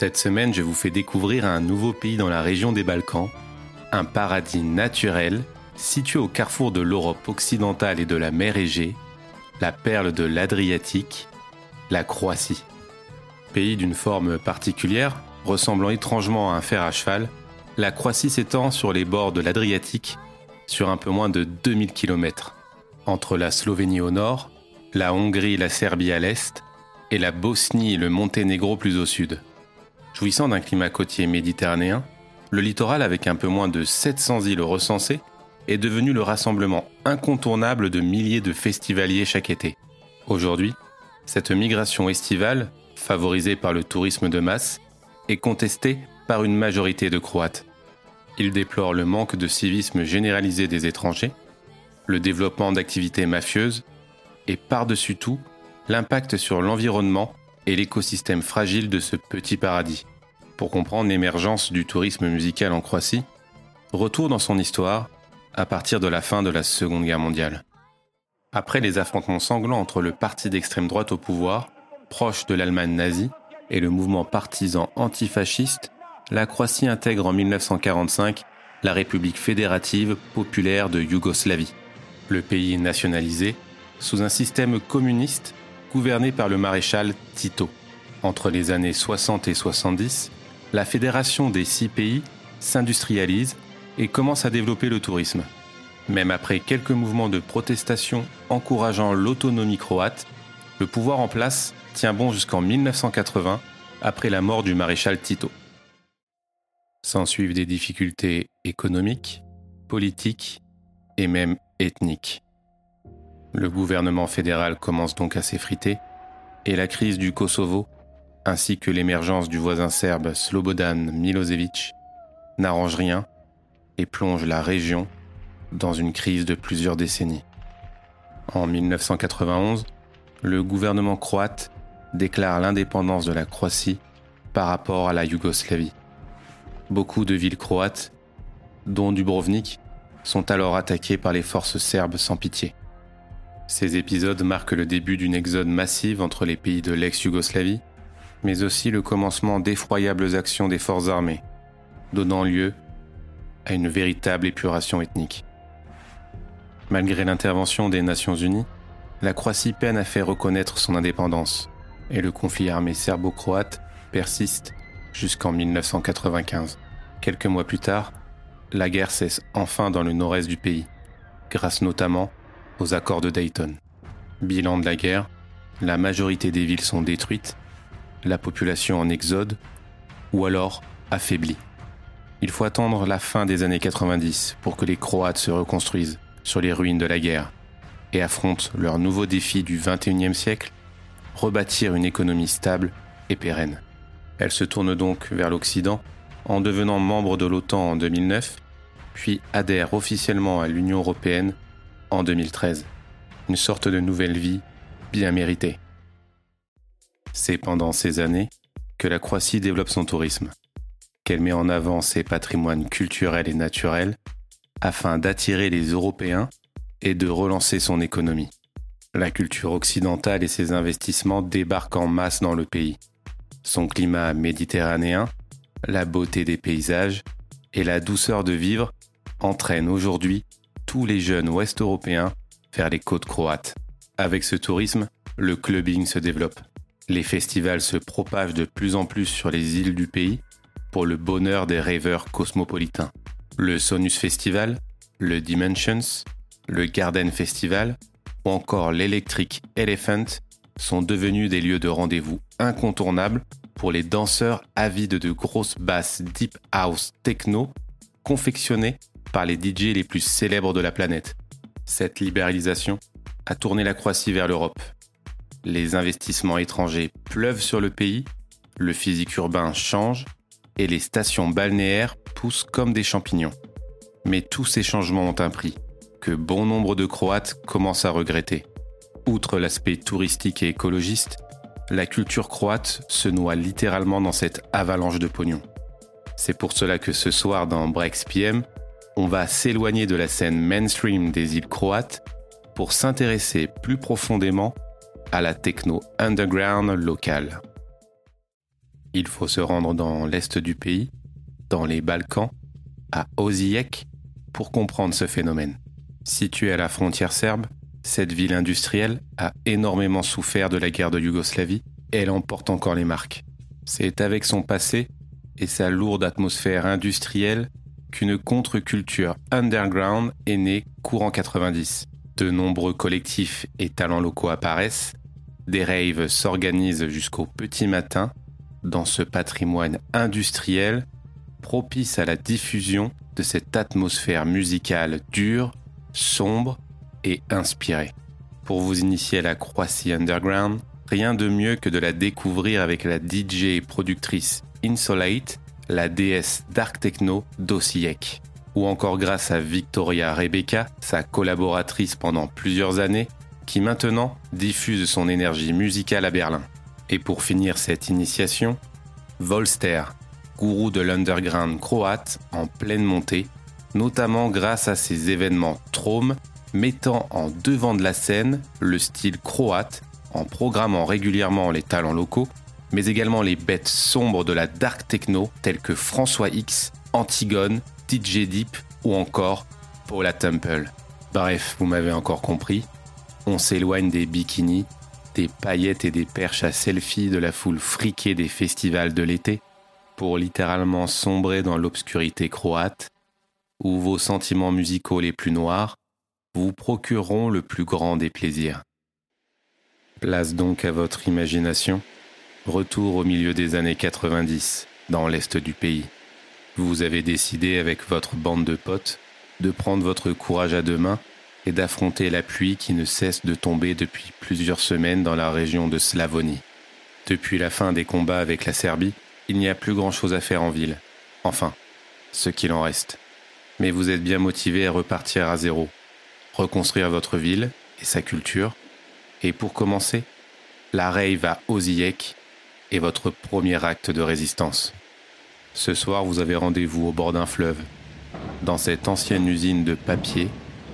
Cette semaine, je vous fais découvrir un nouveau pays dans la région des Balkans, un paradis naturel situé au carrefour de l'Europe occidentale et de la mer Égée, la perle de l'Adriatique, la Croatie. Pays d'une forme particulière, ressemblant étrangement à un fer à cheval, la Croatie s'étend sur les bords de l'Adriatique sur un peu moins de 2000 km, entre la Slovénie au nord, la Hongrie et la Serbie à l'est, et la Bosnie et le Monténégro plus au sud. Jouissant d'un climat côtier méditerranéen, le littoral avec un peu moins de 700 îles recensées est devenu le rassemblement incontournable de milliers de festivaliers chaque été. Aujourd'hui, cette migration estivale, favorisée par le tourisme de masse, est contestée par une majorité de Croates. Ils déplorent le manque de civisme généralisé des étrangers, le développement d'activités mafieuses et par-dessus tout, l'impact sur l'environnement et l'écosystème fragile de ce petit paradis. Pour comprendre l'émergence du tourisme musical en Croatie, retour dans son histoire à partir de la fin de la Seconde Guerre mondiale. Après les affrontements sanglants entre le parti d'extrême droite au pouvoir, proche de l'Allemagne nazie, et le mouvement partisan antifasciste, la Croatie intègre en 1945 la République fédérative populaire de Yougoslavie. Le pays est nationalisé sous un système communiste gouverné par le maréchal Tito. Entre les années 60 et 70, la fédération des six pays s'industrialise et commence à développer le tourisme. Même après quelques mouvements de protestation encourageant l'autonomie croate, le pouvoir en place tient bon jusqu'en 1980, après la mort du maréchal Tito. S'ensuivent des difficultés économiques, politiques et même ethniques. Le gouvernement fédéral commence donc à s'effriter et la crise du Kosovo, ainsi que l'émergence du voisin serbe Slobodan Milosevic, n'arrange rien et plonge la région dans une crise de plusieurs décennies. En 1991, le gouvernement croate déclare l'indépendance de la Croatie par rapport à la Yougoslavie. Beaucoup de villes croates, dont Dubrovnik, sont alors attaquées par les forces serbes sans pitié. Ces épisodes marquent le début d'une exode massive entre les pays de l'ex-Yougoslavie, mais aussi le commencement d'effroyables actions des forces armées, donnant lieu à une véritable épuration ethnique. Malgré l'intervention des Nations Unies, la Croatie peine à faire reconnaître son indépendance, et le conflit armé serbo-croate persiste jusqu'en 1995. Quelques mois plus tard, la guerre cesse enfin dans le nord-est du pays, grâce notamment aux accords de Dayton. Bilan de la guerre, la majorité des villes sont détruites, la population en exode, ou alors affaiblie. Il faut attendre la fin des années 90 pour que les Croates se reconstruisent sur les ruines de la guerre et affrontent leur nouveau défi du 21e siècle, rebâtir une économie stable et pérenne. Elle se tourne donc vers l'Occident en devenant membre de l'OTAN en 2009, puis adhère officiellement à l'Union européenne en 2013. Une sorte de nouvelle vie bien méritée. C'est pendant ces années que la Croatie développe son tourisme, qu'elle met en avant ses patrimoines culturels et naturels afin d'attirer les Européens et de relancer son économie. La culture occidentale et ses investissements débarquent en masse dans le pays. Son climat méditerranéen, la beauté des paysages et la douceur de vivre entraînent aujourd'hui tous les jeunes ouest-européens vers les côtes croates. Avec ce tourisme, le clubbing se développe. Les festivals se propagent de plus en plus sur les îles du pays pour le bonheur des rêveurs cosmopolitains. Le Sonus Festival, le Dimensions, le Garden Festival ou encore l'Electric Elephant sont devenus des lieux de rendez-vous incontournables pour les danseurs avides de grosses basses deep house techno confectionnées par les DJ les plus célèbres de la planète. Cette libéralisation a tourné la Croatie vers l'Europe. Les investissements étrangers pleuvent sur le pays, le physique urbain change et les stations balnéaires poussent comme des champignons. Mais tous ces changements ont un prix, que bon nombre de Croates commencent à regretter. Outre l'aspect touristique et écologiste, la culture croate se noie littéralement dans cette avalanche de pognon. C'est pour cela que ce soir dans Brex PM, on va s'éloigner de la scène mainstream des îles croates pour s'intéresser plus profondément à la techno underground locale. Il faut se rendre dans l'est du pays, dans les Balkans, à Osijek, pour comprendre ce phénomène. Située à la frontière serbe, cette ville industrielle a énormément souffert de la guerre de Yougoslavie et elle emporte encore les marques. C'est avec son passé et sa lourde atmosphère industrielle qu'une contre-culture underground est née courant 90. De nombreux collectifs et talents locaux apparaissent, des raves s'organisent jusqu'au petit matin dans ce patrimoine industriel propice à la diffusion de cette atmosphère musicale dure, sombre et inspirée. Pour vous initier à la Croatie Underground, rien de mieux que de la découvrir avec la DJ et productrice Insolate, la déesse Dark Techno d'Osijek. Ou encore grâce à Victoria Rebecca, sa collaboratrice pendant plusieurs années, qui maintenant diffuse son énergie musicale à Berlin. Et pour finir cette initiation, Volster, gourou de l'underground croate en pleine montée, notamment grâce à ses événements Trome, mettant en devant de la scène le style croate en programmant régulièrement les talents locaux, mais également les bêtes sombres de la dark techno telles que François X, Antigone, DJ Deep ou encore Paula Temple. Bref, vous m'avez encore compris, on s'éloigne des bikinis des paillettes et des perches à selfie de la foule friquée des festivals de l'été pour littéralement sombrer dans l'obscurité croate, où vos sentiments musicaux les plus noirs vous procureront le plus grand des plaisirs. Place donc à votre imagination, retour au milieu des années 90, dans l'est du pays. Vous avez décidé avec votre bande de potes de prendre votre courage à deux mains et d'affronter la pluie qui ne cesse de tomber depuis plusieurs semaines dans la région de Slavonie. Depuis la fin des combats avec la Serbie, il n'y a plus grand-chose à faire en ville. Enfin, ce qu'il en reste. Mais vous êtes bien motivé à repartir à zéro, reconstruire votre ville et sa culture. Et pour commencer, la rave à Osijek est votre premier acte de résistance. Ce soir, vous avez rendez-vous au bord d'un fleuve, dans cette ancienne usine de papier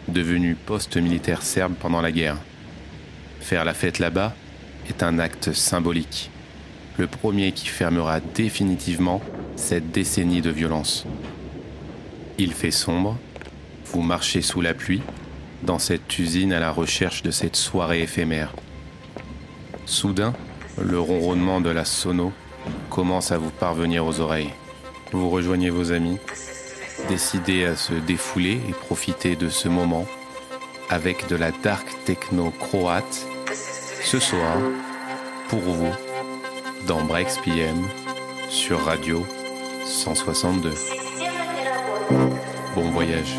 devenu poste militaire serbe pendant la guerre. Faire la fête là-bas est un acte symbolique, le premier qui fermera définitivement cette décennie de violence. Il fait sombre, vous marchez sous la pluie, dans cette usine à la recherche de cette soirée éphémère. Soudain, le ronronnement de la sono commence à vous parvenir aux oreilles. Vous rejoignez vos amis, décidez à se défouler et profiter de ce moment avec de la dark techno croate ce soir pour vous dans Breaks PM sur Radio 162. Bon voyage.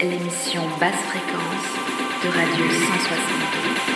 L'émission basse fréquence de Radio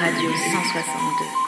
Radio 162.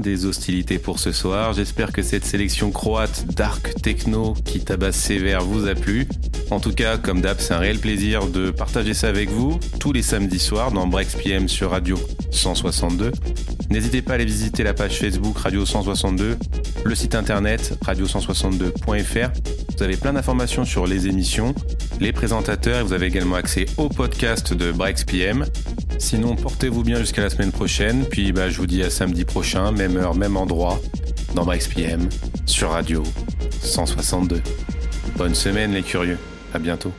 Des hostilités pour ce soir. J'espère que cette sélection croate dark techno qui tabasse sévère vous a plu. En tout cas, comme d'hab, c'est un réel plaisir de partager ça avec vous tous les samedis soirs dans Breaks PM sur Radio 162. N'hésitez pas à aller visiter la page Facebook Radio 162, le site internet radio162.fr. Vous avez plein d'informations sur les émissions, les présentateurs et vous avez également accès au podcast de Breaks PM. Sinon, portez-vous bien jusqu'à la semaine prochaine. Puis bah, je vous dis à samedi prochain, même heure, même endroit, dans Breaks PM, sur Radio 162. Bonne semaine les curieux. À bientôt.